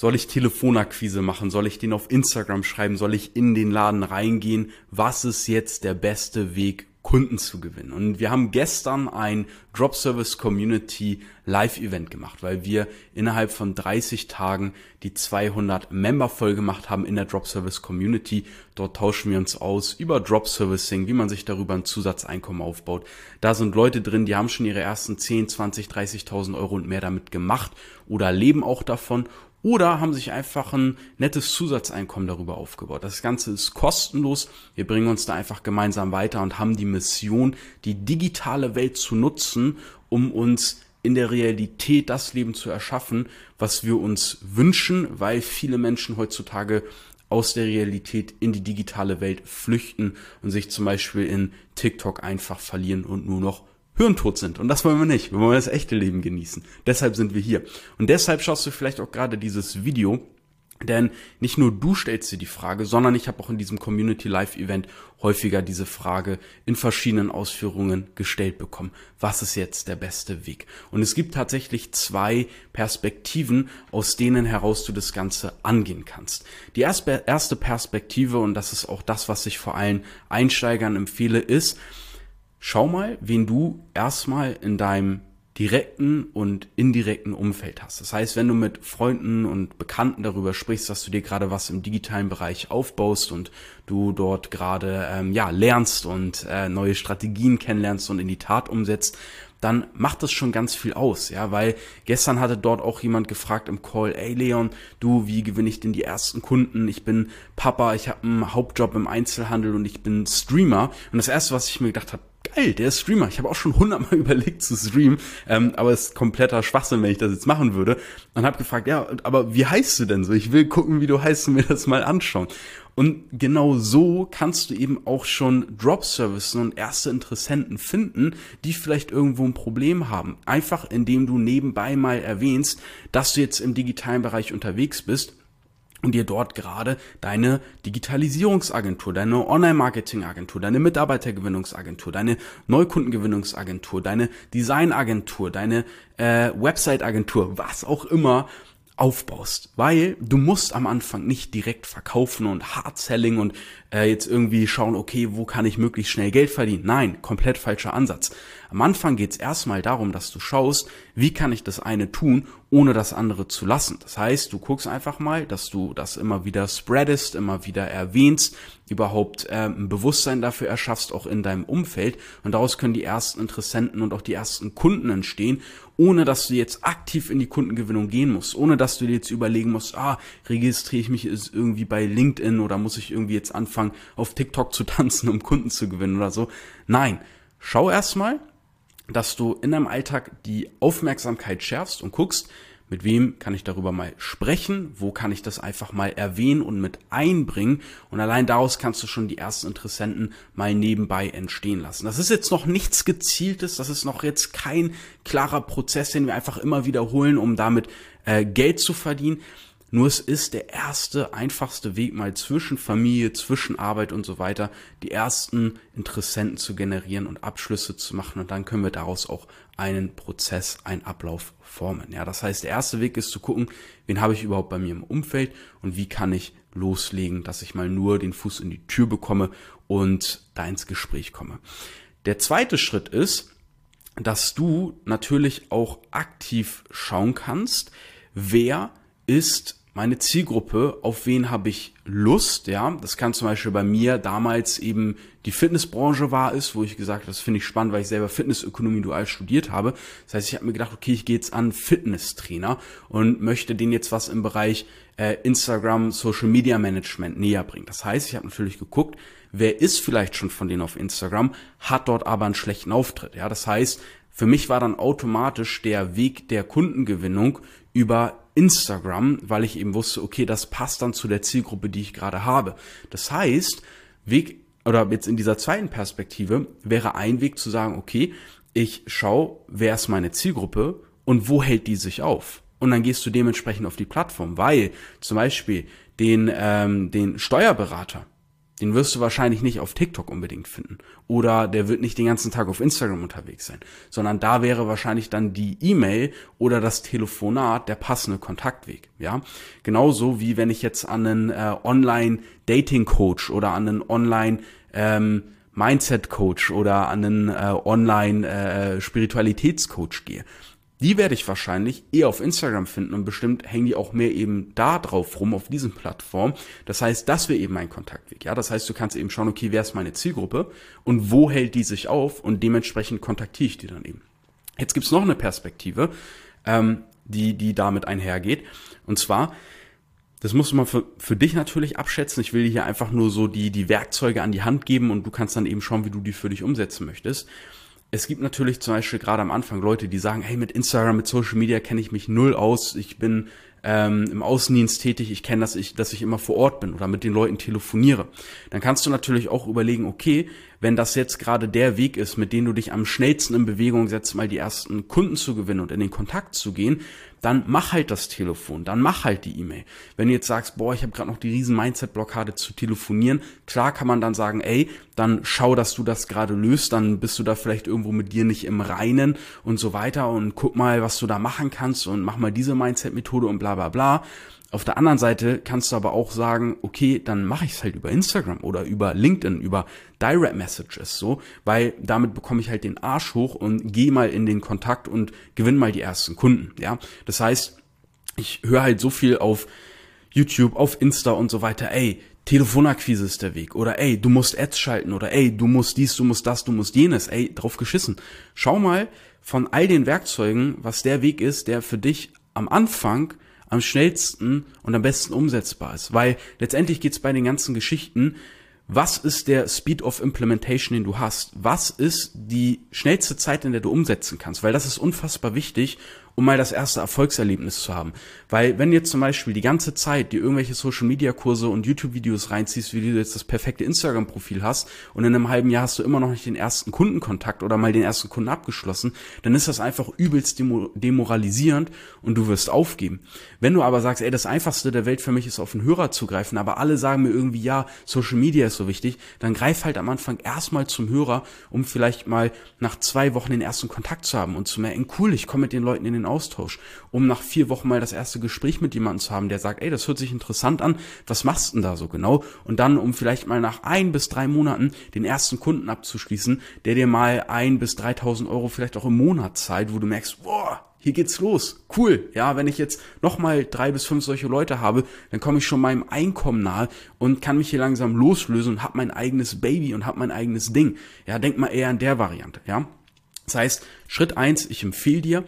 Soll ich Telefonakquise machen? Soll ich den auf Instagram schreiben? Soll ich in den Laden reingehen? Was ist jetzt der beste Weg, Kunden zu gewinnen. Und wir haben gestern ein Drop Service Community Live Event gemacht, weil wir innerhalb von 30 Tagen die 200 Member voll gemacht haben in der Drop Service Community. Dort tauschen wir uns aus über Drop Servicing, wie man sich darüber ein Zusatzeinkommen aufbaut. Da sind Leute drin, die haben schon ihre ersten 10, 20, 30.000 Euro und mehr damit gemacht oder leben auch davon oder haben sich einfach ein nettes Zusatzeinkommen darüber aufgebaut. Das Ganze ist kostenlos. Wir bringen uns da einfach gemeinsam weiter und haben die Mission, die digitale Welt zu nutzen, um uns in der Realität das Leben zu erschaffen, was wir uns wünschen, weil viele Menschen heutzutage aus der Realität in die digitale Welt flüchten und sich zum Beispiel in TikTok einfach verlieren und nur noch hirntot sind. Und das wollen wir nicht. Wir wollen das echte Leben genießen. Deshalb sind wir hier. Und deshalb schaust du vielleicht auch gerade dieses Video. Denn nicht nur du stellst dir die Frage, sondern ich habe auch in diesem Community Live Event häufiger diese Frage in verschiedenen Ausführungen gestellt bekommen. Was ist jetzt der beste Weg? Und es gibt tatsächlich zwei Perspektiven, aus denen heraus du das Ganze angehen kannst. Die erste Perspektive, und das ist auch das, was ich vor allen Einsteigern empfehle, ist, schau mal, wen du erstmal in deinem direkten und indirekten Umfeld hast. Das heißt, wenn du mit Freunden und Bekannten darüber sprichst, dass du dir gerade was im digitalen Bereich aufbaust und du dort gerade ähm, ja lernst und äh, neue Strategien kennenlernst und in die Tat umsetzt, dann macht das schon ganz viel aus, ja, weil gestern hatte dort auch jemand gefragt im Call, ey Leon, du, wie gewinne ich denn die ersten Kunden? Ich bin Papa, ich habe einen Hauptjob im Einzelhandel und ich bin Streamer. Und das erste, was ich mir gedacht habe, geil, der ist Streamer. Ich habe auch schon hundertmal überlegt zu streamen, ähm, aber es ist kompletter Schwachsinn, wenn ich das jetzt machen würde. Und habe gefragt, ja, aber wie heißt du denn so? Ich will gucken, wie du heißt und mir das mal anschauen. Und genau so kannst du eben auch schon Drop-Services und erste Interessenten finden, die vielleicht irgendwo ein Problem haben. Einfach indem du nebenbei mal erwähnst, dass du jetzt im digitalen Bereich unterwegs bist und dir dort gerade deine Digitalisierungsagentur, deine Online-Marketing-Agentur, deine Mitarbeitergewinnungsagentur, deine Neukundengewinnungsagentur, deine Designagentur, deine äh, Website-Agentur, was auch immer aufbaust, weil du musst am Anfang nicht direkt verkaufen und Hard Selling und äh, jetzt irgendwie schauen, okay, wo kann ich möglichst schnell Geld verdienen? Nein, komplett falscher Ansatz. Am Anfang geht es erstmal darum, dass du schaust, wie kann ich das eine tun, ohne das andere zu lassen. Das heißt, du guckst einfach mal, dass du das immer wieder spreadest, immer wieder erwähnst, überhaupt äh, ein Bewusstsein dafür erschaffst, auch in deinem Umfeld. Und daraus können die ersten Interessenten und auch die ersten Kunden entstehen, ohne dass du jetzt aktiv in die Kundengewinnung gehen musst, ohne dass du dir jetzt überlegen musst, ah, registriere ich mich irgendwie bei LinkedIn oder muss ich irgendwie jetzt anfangen, auf TikTok zu tanzen, um Kunden zu gewinnen oder so. Nein, schau erstmal, dass du in deinem Alltag die Aufmerksamkeit schärfst und guckst, mit wem kann ich darüber mal sprechen, wo kann ich das einfach mal erwähnen und mit einbringen und allein daraus kannst du schon die ersten Interessenten mal nebenbei entstehen lassen. Das ist jetzt noch nichts gezieltes, das ist noch jetzt kein klarer Prozess, den wir einfach immer wiederholen, um damit äh, Geld zu verdienen. Nur es ist der erste, einfachste Weg mal zwischen Familie, zwischen Arbeit und so weiter, die ersten Interessenten zu generieren und Abschlüsse zu machen. Und dann können wir daraus auch einen Prozess, einen Ablauf formen. Ja, das heißt, der erste Weg ist zu gucken, wen habe ich überhaupt bei mir im Umfeld und wie kann ich loslegen, dass ich mal nur den Fuß in die Tür bekomme und da ins Gespräch komme. Der zweite Schritt ist, dass du natürlich auch aktiv schauen kannst, wer ist meine Zielgruppe, auf wen habe ich Lust, ja. Das kann zum Beispiel bei mir damals eben die Fitnessbranche war ist, wo ich gesagt habe, das finde ich spannend, weil ich selber Fitnessökonomie dual studiert habe. Das heißt, ich habe mir gedacht, okay, ich gehe jetzt an Fitnesstrainer und möchte denen jetzt was im Bereich äh, Instagram, Social Media Management näher bringen. Das heißt, ich habe natürlich geguckt, wer ist vielleicht schon von denen auf Instagram, hat dort aber einen schlechten Auftritt. Ja, das heißt, für mich war dann automatisch der Weg der Kundengewinnung über Instagram, weil ich eben wusste, okay, das passt dann zu der Zielgruppe, die ich gerade habe. Das heißt, Weg oder jetzt in dieser zweiten Perspektive wäre ein Weg zu sagen, okay, ich schaue, wer ist meine Zielgruppe und wo hält die sich auf? Und dann gehst du dementsprechend auf die Plattform, weil zum Beispiel den, ähm, den Steuerberater, Den wirst du wahrscheinlich nicht auf TikTok unbedingt finden. Oder der wird nicht den ganzen Tag auf Instagram unterwegs sein. Sondern da wäre wahrscheinlich dann die E-Mail oder das Telefonat der passende Kontaktweg. Ja, genauso wie wenn ich jetzt an einen äh, Online-Dating-Coach oder an einen Online- ähm, Mindset-Coach oder an einen äh, Online-Spiritualitätscoach äh, gehe die werde ich wahrscheinlich eher auf Instagram finden und bestimmt hängen die auch mehr eben da drauf rum, auf diesen Plattformen. Das heißt, das wäre eben mein Kontaktweg. Ja, das heißt, du kannst eben schauen, okay, wer ist meine Zielgruppe und wo hält die sich auf und dementsprechend kontaktiere ich die dann eben. Jetzt gibt's noch eine Perspektive, ähm, die, die damit einhergeht. Und zwar, das musst du mal für, für dich natürlich abschätzen. Ich will dir hier einfach nur so die, die Werkzeuge an die Hand geben und du kannst dann eben schauen, wie du die für dich umsetzen möchtest es gibt natürlich zum Beispiel gerade am Anfang Leute, die sagen, hey, mit Instagram, mit Social Media kenne ich mich null aus. Ich bin ähm, im Außendienst tätig, ich kenne, dass ich, dass ich immer vor Ort bin oder mit den Leuten telefoniere. Dann kannst du natürlich auch überlegen, okay, wenn das jetzt gerade der Weg ist, mit dem du dich am schnellsten in Bewegung setzt, mal die ersten Kunden zu gewinnen und in den Kontakt zu gehen, dann mach halt das Telefon, dann mach halt die E-Mail. Wenn du jetzt sagst, boah, ich habe gerade noch die riesen Mindset-Blockade zu telefonieren, klar kann man dann sagen, ey, dann schau, dass du das gerade löst, dann bist du da vielleicht irgendwo mit dir nicht im Reinen und so weiter und guck mal, was du da machen kannst und mach mal diese Mindset-Methode und bla bla bla. Auf der anderen Seite kannst du aber auch sagen, okay, dann mache ich es halt über Instagram oder über LinkedIn, über Direct Messages so, weil damit bekomme ich halt den Arsch hoch und gehe mal in den Kontakt und gewinne mal die ersten Kunden, ja? Das heißt, ich höre halt so viel auf YouTube, auf Insta und so weiter, ey, Telefonakquise ist der Weg oder ey, du musst Ads schalten oder ey, du musst dies, du musst das, du musst jenes, ey, drauf geschissen. Schau mal von all den Werkzeugen, was der Weg ist, der für dich am Anfang am schnellsten und am besten umsetzbar ist. Weil letztendlich geht es bei den ganzen Geschichten, was ist der Speed of Implementation, den du hast? Was ist die schnellste Zeit, in der du umsetzen kannst? Weil das ist unfassbar wichtig, um mal das erste Erfolgserlebnis zu haben. Weil wenn jetzt zum Beispiel die ganze Zeit die irgendwelche Social Media Kurse und YouTube Videos reinziehst, wie du jetzt das perfekte Instagram Profil hast und in einem halben Jahr hast du immer noch nicht den ersten Kundenkontakt oder mal den ersten Kunden abgeschlossen, dann ist das einfach übelst demoralisierend und du wirst aufgeben. Wenn du aber sagst, ey, das einfachste der Welt für mich ist auf den Hörer zu greifen, aber alle sagen mir irgendwie, ja, Social Media ist so wichtig, dann greif halt am Anfang erstmal zum Hörer, um vielleicht mal nach zwei Wochen den ersten Kontakt zu haben und zu merken, cool, ich komme mit den Leuten in den Austausch, um nach vier Wochen mal das erste Gespräch mit jemandem zu haben, der sagt, ey, das hört sich interessant an, was machst du denn da so genau? Und dann, um vielleicht mal nach ein bis drei Monaten den ersten Kunden abzuschließen, der dir mal ein bis 3.000 Euro vielleicht auch im Monat zahlt, wo du merkst, boah, hier geht's los. Cool. Ja, wenn ich jetzt nochmal drei bis fünf solche Leute habe, dann komme ich schon meinem Einkommen nahe und kann mich hier langsam loslösen und habe mein eigenes Baby und habe mein eigenes Ding. Ja, denk mal eher an der Variante, ja. Das heißt, Schritt eins, ich empfehle dir,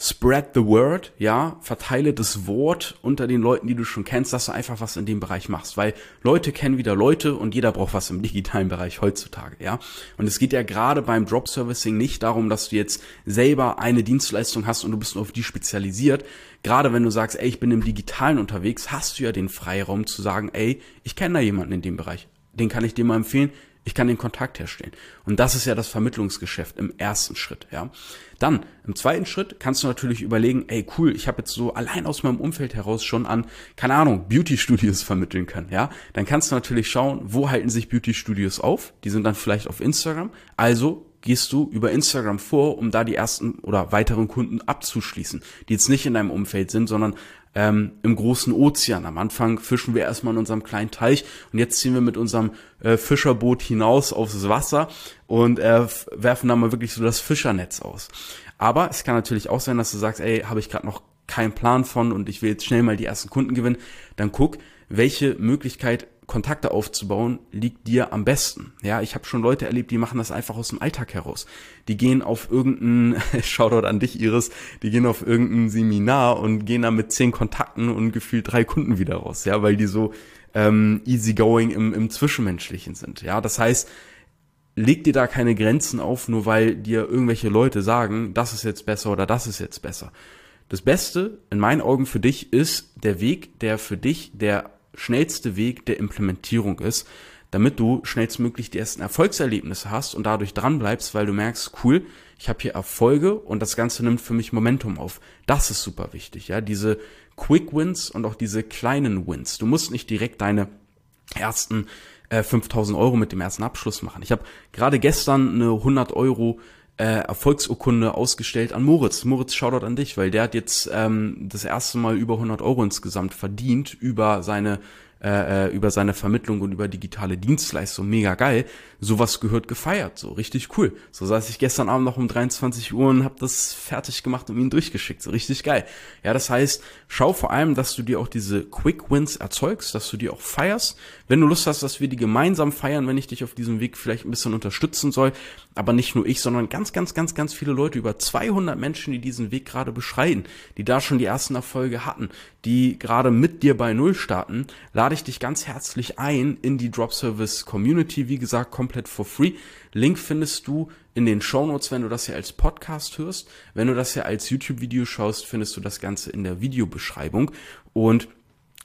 spread the word, ja, verteile das Wort unter den Leuten, die du schon kennst, dass du einfach was in dem Bereich machst, weil Leute kennen wieder Leute und jeder braucht was im digitalen Bereich heutzutage, ja. Und es geht ja gerade beim Drop Servicing nicht darum, dass du jetzt selber eine Dienstleistung hast und du bist nur auf die spezialisiert. Gerade wenn du sagst, ey, ich bin im Digitalen unterwegs, hast du ja den Freiraum zu sagen, ey, ich kenne da jemanden in dem Bereich. Den kann ich dir mal empfehlen, ich kann den Kontakt herstellen. Und das ist ja das Vermittlungsgeschäft im ersten Schritt, ja. Dann, im zweiten Schritt kannst du natürlich überlegen, ey, cool, ich habe jetzt so allein aus meinem Umfeld heraus schon an, keine Ahnung, Beauty-Studios vermitteln können, ja. Dann kannst du natürlich schauen, wo halten sich Beauty-Studios auf? Die sind dann vielleicht auf Instagram. Also gehst du über Instagram vor, um da die ersten oder weiteren Kunden abzuschließen, die jetzt nicht in deinem Umfeld sind, sondern ähm, im großen Ozean. Am Anfang fischen wir erstmal in unserem kleinen Teich und jetzt ziehen wir mit unserem äh, Fischerboot hinaus aufs Wasser und äh, werfen da mal wirklich so das Fischernetz aus. Aber es kann natürlich auch sein, dass du sagst, ey, habe ich gerade noch keinen Plan von und ich will jetzt schnell mal die ersten Kunden gewinnen. Dann guck, welche Möglichkeit Kontakte aufzubauen, liegt dir am besten. Ja, ich habe schon Leute erlebt, die machen das einfach aus dem Alltag heraus. Die gehen auf irgendein, Shoutout an dich, Iris, die gehen auf irgendein Seminar und gehen da mit zehn Kontakten und gefühlt drei Kunden wieder raus, ja, weil die so ähm, easygoing im, im Zwischenmenschlichen sind. Ja, das heißt, leg dir da keine Grenzen auf, nur weil dir irgendwelche Leute sagen, das ist jetzt besser oder das ist jetzt besser. Das Beste in meinen Augen für dich ist der Weg, der für dich der schnellste Weg der Implementierung ist, damit du schnellstmöglich die ersten Erfolgserlebnisse hast und dadurch dranbleibst, weil du merkst, cool, ich habe hier Erfolge und das Ganze nimmt für mich Momentum auf. Das ist super wichtig, ja, diese Quick Wins und auch diese kleinen Wins. Du musst nicht direkt deine ersten äh, 5000 Euro mit dem ersten Abschluss machen. Ich habe gerade gestern eine 100 Euro äh, Erfolgsurkunde ausgestellt an Moritz. Moritz, Shoutout an dich, weil der hat jetzt ähm, das erste Mal über 100 Euro insgesamt verdient über seine äh, äh, über seine Vermittlung und über digitale Dienstleistungen. Mega geil. Sowas gehört gefeiert, so richtig cool. So saß ich gestern Abend noch um 23 Uhr und habe das fertig gemacht und ihn durchgeschickt. So richtig geil. Ja, das heißt, schau vor allem, dass du dir auch diese Quick Wins erzeugst, dass du die auch feierst. Wenn du Lust hast, dass wir die gemeinsam feiern, wenn ich dich auf diesem Weg vielleicht ein bisschen unterstützen soll, aber nicht nur ich, sondern ganz, ganz, ganz, ganz viele Leute, über 200 Menschen, die diesen Weg gerade beschreiten, die da schon die ersten Erfolge hatten, die gerade mit dir bei Null starten, lade ich dich ganz herzlich ein in die Drop Service Community. Wie gesagt, komplett for free. Link findest du in den Show Notes, wenn du das hier als Podcast hörst. Wenn du das hier als YouTube-Video schaust, findest du das Ganze in der Videobeschreibung. Und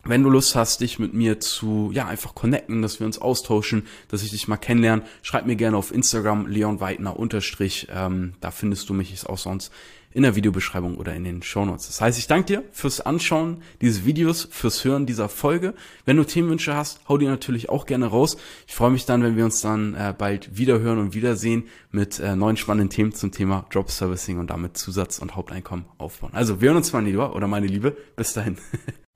wenn du Lust hast, dich mit mir zu, ja, einfach connecten, dass wir uns austauschen, dass ich dich mal kennenlerne, schreib mir gerne auf Instagram, Leon Weidner unterstrich, ähm, da findest du mich, ist auch sonst in der Videobeschreibung oder in den Shownotes. Das heißt, ich danke dir fürs Anschauen dieses Videos, fürs Hören dieser Folge. Wenn du Themenwünsche hast, hau die natürlich auch gerne raus. Ich freue mich dann, wenn wir uns dann äh, bald wieder hören und wiedersehen mit äh, neuen spannenden Themen zum Thema Drop Servicing und damit Zusatz- und Haupteinkommen aufbauen. Also, wir hören uns mal, lieber oder meine Liebe. Bis dahin.